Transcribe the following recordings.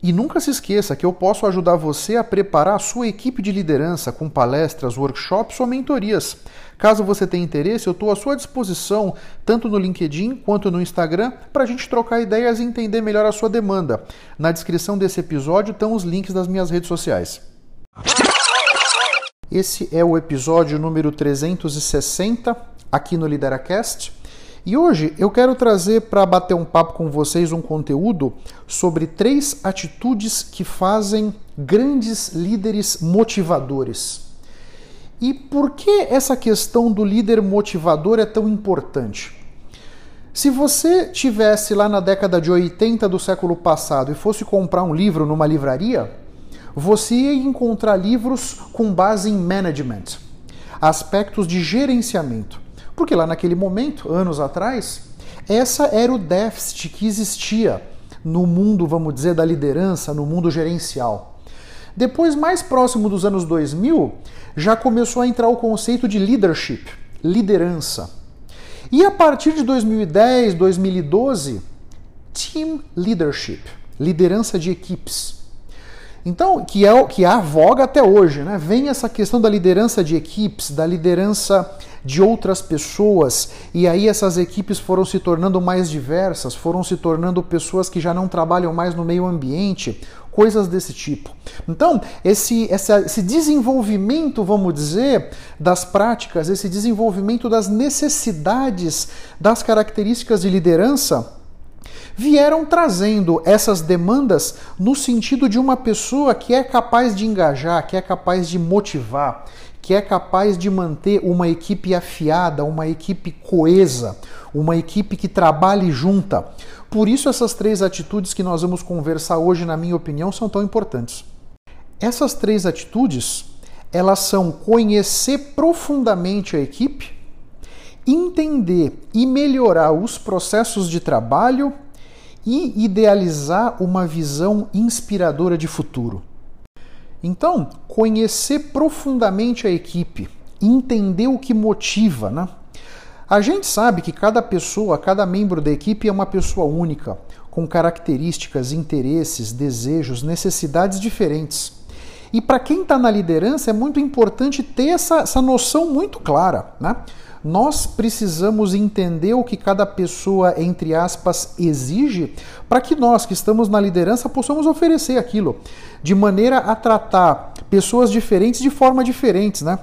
E nunca se esqueça que eu posso ajudar você a preparar a sua equipe de liderança com palestras, workshops ou mentorias. Caso você tenha interesse, eu estou à sua disposição, tanto no LinkedIn quanto no Instagram, para a gente trocar ideias e entender melhor a sua demanda. Na descrição desse episódio estão os links das minhas redes sociais. Esse é o episódio número 360 aqui no Lideracast. E hoje eu quero trazer para bater um papo com vocês um conteúdo sobre três atitudes que fazem grandes líderes motivadores. E por que essa questão do líder motivador é tão importante? Se você tivesse lá na década de 80 do século passado e fosse comprar um livro numa livraria, você ia encontrar livros com base em management, aspectos de gerenciamento. Porque lá naquele momento, anos atrás, essa era o déficit que existia no mundo, vamos dizer, da liderança, no mundo gerencial. Depois, mais próximo dos anos 2000, já começou a entrar o conceito de leadership, liderança. E a partir de 2010, 2012, team leadership, liderança de equipes. Então, que é que há voga até hoje, né? Vem essa questão da liderança de equipes, da liderança de outras pessoas, e aí essas equipes foram se tornando mais diversas, foram se tornando pessoas que já não trabalham mais no meio ambiente, coisas desse tipo. Então, esse, esse desenvolvimento, vamos dizer, das práticas, esse desenvolvimento das necessidades, das características de liderança, vieram trazendo essas demandas no sentido de uma pessoa que é capaz de engajar, que é capaz de motivar, que é capaz de manter uma equipe afiada, uma equipe coesa, uma equipe que trabalhe junta. Por isso, essas três atitudes que nós vamos conversar hoje, na minha opinião, são tão importantes. Essas três atitudes, elas são conhecer profundamente a equipe, entender e melhorar os processos de trabalho e idealizar uma visão inspiradora de futuro. Então, conhecer profundamente a equipe, entender o que motiva, né? A gente sabe que cada pessoa, cada membro da equipe é uma pessoa única, com características, interesses, desejos, necessidades diferentes. E para quem está na liderança é muito importante ter essa, essa noção muito clara, né? nós precisamos entender o que cada pessoa, entre aspas, exige para que nós que estamos na liderança possamos oferecer aquilo, de maneira a tratar pessoas diferentes de forma diferentes, né?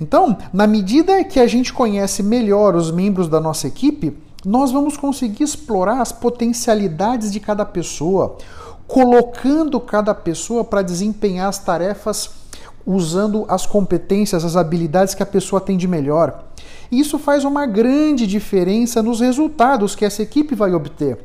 Então, na medida que a gente conhece melhor os membros da nossa equipe, nós vamos conseguir explorar as potencialidades de cada pessoa, colocando cada pessoa para desempenhar as tarefas usando as competências, as habilidades que a pessoa tem de melhor. Isso faz uma grande diferença nos resultados que essa equipe vai obter.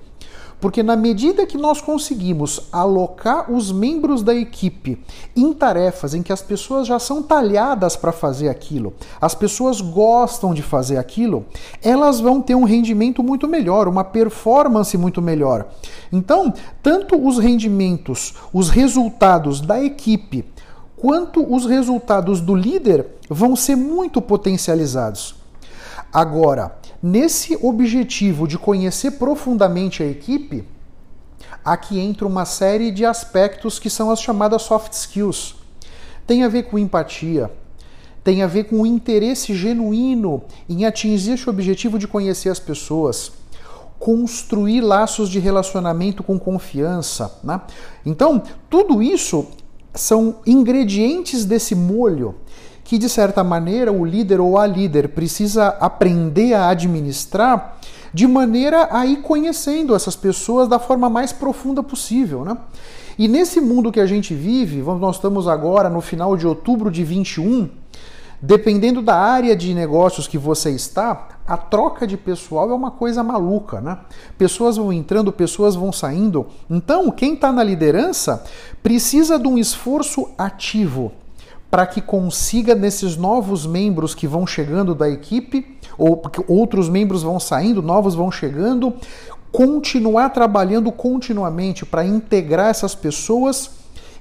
Porque na medida que nós conseguimos alocar os membros da equipe em tarefas em que as pessoas já são talhadas para fazer aquilo, as pessoas gostam de fazer aquilo, elas vão ter um rendimento muito melhor, uma performance muito melhor. Então, tanto os rendimentos, os resultados da equipe, quanto os resultados do líder vão ser muito potencializados. Agora, nesse objetivo de conhecer profundamente a equipe, aqui entra uma série de aspectos que são as chamadas soft skills. Tem a ver com empatia, tem a ver com o interesse genuíno em atingir esse objetivo de conhecer as pessoas, construir laços de relacionamento com confiança. Né? Então, tudo isso são ingredientes desse molho que de certa maneira o líder ou a líder precisa aprender a administrar de maneira a ir conhecendo essas pessoas da forma mais profunda possível, né? E nesse mundo que a gente vive, nós estamos agora no final de outubro de 21, dependendo da área de negócios que você está, a troca de pessoal é uma coisa maluca, né? Pessoas vão entrando, pessoas vão saindo. Então, quem está na liderança precisa de um esforço ativo para que consiga, nesses novos membros que vão chegando da equipe, ou porque outros membros vão saindo, novos vão chegando, continuar trabalhando continuamente para integrar essas pessoas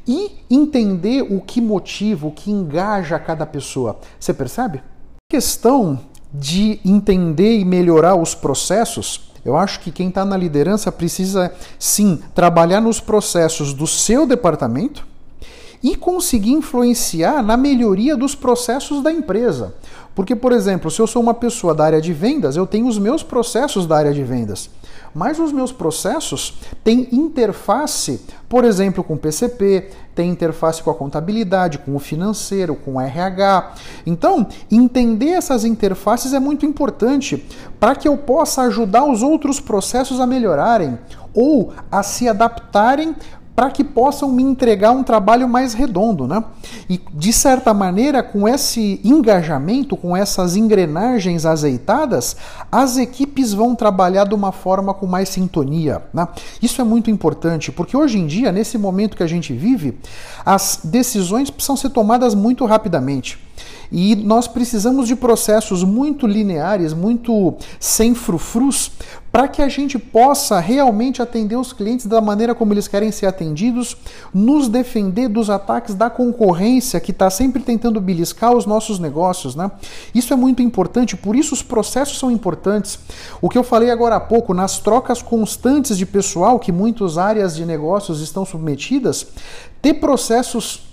e entender o que motiva, o que engaja cada pessoa. Você percebe? Questão de entender e melhorar os processos, eu acho que quem está na liderança precisa sim trabalhar nos processos do seu departamento e conseguir influenciar na melhoria dos processos da empresa. Porque, por exemplo, se eu sou uma pessoa da área de vendas, eu tenho os meus processos da área de vendas. Mas os meus processos têm interface, por exemplo, com o PCP, tem interface com a contabilidade, com o financeiro, com o RH. Então, entender essas interfaces é muito importante para que eu possa ajudar os outros processos a melhorarem ou a se adaptarem para que possam me entregar um trabalho mais redondo, né? E de certa maneira, com esse engajamento, com essas engrenagens azeitadas, as equipes vão trabalhar de uma forma com mais sintonia, né? Isso é muito importante, porque hoje em dia, nesse momento que a gente vive, as decisões precisam ser tomadas muito rapidamente. E nós precisamos de processos muito lineares, muito sem frufrus, para que a gente possa realmente atender os clientes da maneira como eles querem ser atendidos, nos defender dos ataques da concorrência que está sempre tentando beliscar os nossos negócios. Né? Isso é muito importante, por isso os processos são importantes. O que eu falei agora há pouco, nas trocas constantes de pessoal que muitas áreas de negócios estão submetidas, ter processos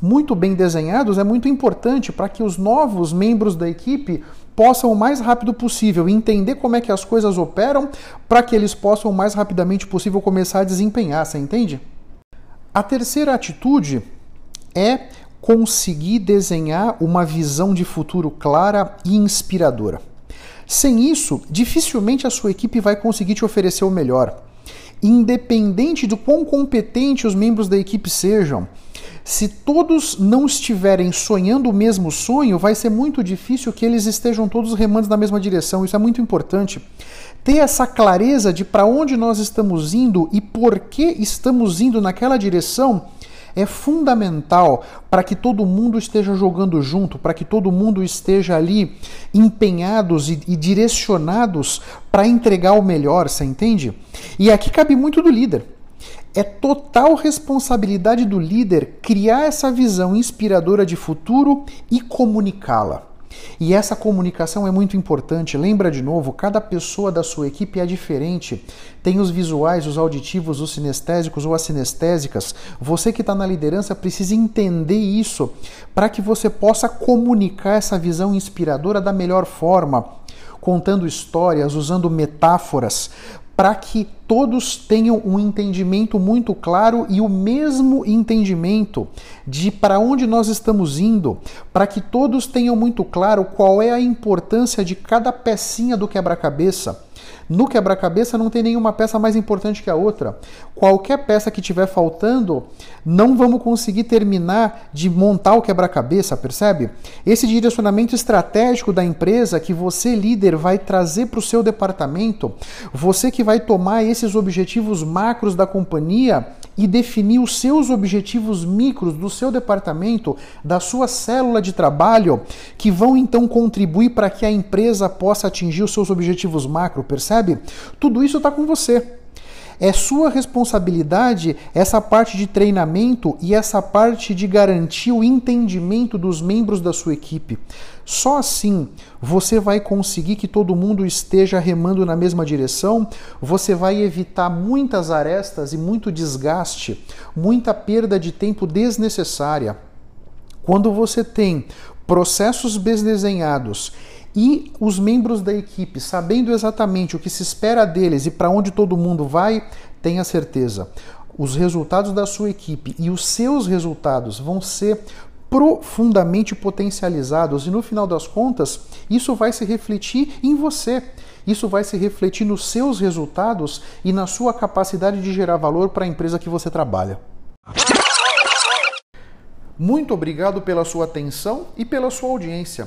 muito bem desenhados é muito importante para que os novos membros da equipe possam o mais rápido possível entender como é que as coisas operam para que eles possam o mais rapidamente possível começar a desempenhar, você entende? A terceira atitude é conseguir desenhar uma visão de futuro clara e inspiradora. Sem isso, dificilmente a sua equipe vai conseguir te oferecer o melhor. Independente do quão competente os membros da equipe sejam, se todos não estiverem sonhando o mesmo sonho, vai ser muito difícil que eles estejam todos remando na mesma direção. Isso é muito importante. Ter essa clareza de para onde nós estamos indo e por que estamos indo naquela direção é fundamental para que todo mundo esteja jogando junto, para que todo mundo esteja ali empenhados e, e direcionados para entregar o melhor, você entende? E aqui cabe muito do líder. É total responsabilidade do líder criar essa visão inspiradora de futuro e comunicá-la. E essa comunicação é muito importante. Lembra de novo, cada pessoa da sua equipe é diferente. Tem os visuais, os auditivos, os sinestésicos ou as sinestésicas. Você que está na liderança precisa entender isso para que você possa comunicar essa visão inspiradora da melhor forma, contando histórias, usando metáforas, para que todos tenham um entendimento muito claro e o mesmo entendimento de para onde nós estamos indo, para que todos tenham muito claro qual é a importância de cada pecinha do quebra-cabeça no quebra-cabeça não tem nenhuma peça mais importante que a outra. Qualquer peça que tiver faltando, não vamos conseguir terminar de montar o quebra-cabeça, percebe? Esse direcionamento estratégico da empresa que você, líder, vai trazer para o seu departamento, você que vai tomar esses objetivos macros da companhia e definir os seus objetivos micros do seu departamento, da sua célula de trabalho, que vão então contribuir para que a empresa possa atingir os seus objetivos macro, percebe? Tudo isso está com você. É sua responsabilidade essa parte de treinamento e essa parte de garantir o entendimento dos membros da sua equipe. Só assim você vai conseguir que todo mundo esteja remando na mesma direção, você vai evitar muitas arestas e muito desgaste, muita perda de tempo desnecessária. Quando você tem processos bem desenhados e os membros da equipe, sabendo exatamente o que se espera deles e para onde todo mundo vai, tenha certeza, os resultados da sua equipe e os seus resultados vão ser profundamente potencializados e no final das contas, isso vai se refletir em você. Isso vai se refletir nos seus resultados e na sua capacidade de gerar valor para a empresa que você trabalha. Muito obrigado pela sua atenção e pela sua audiência.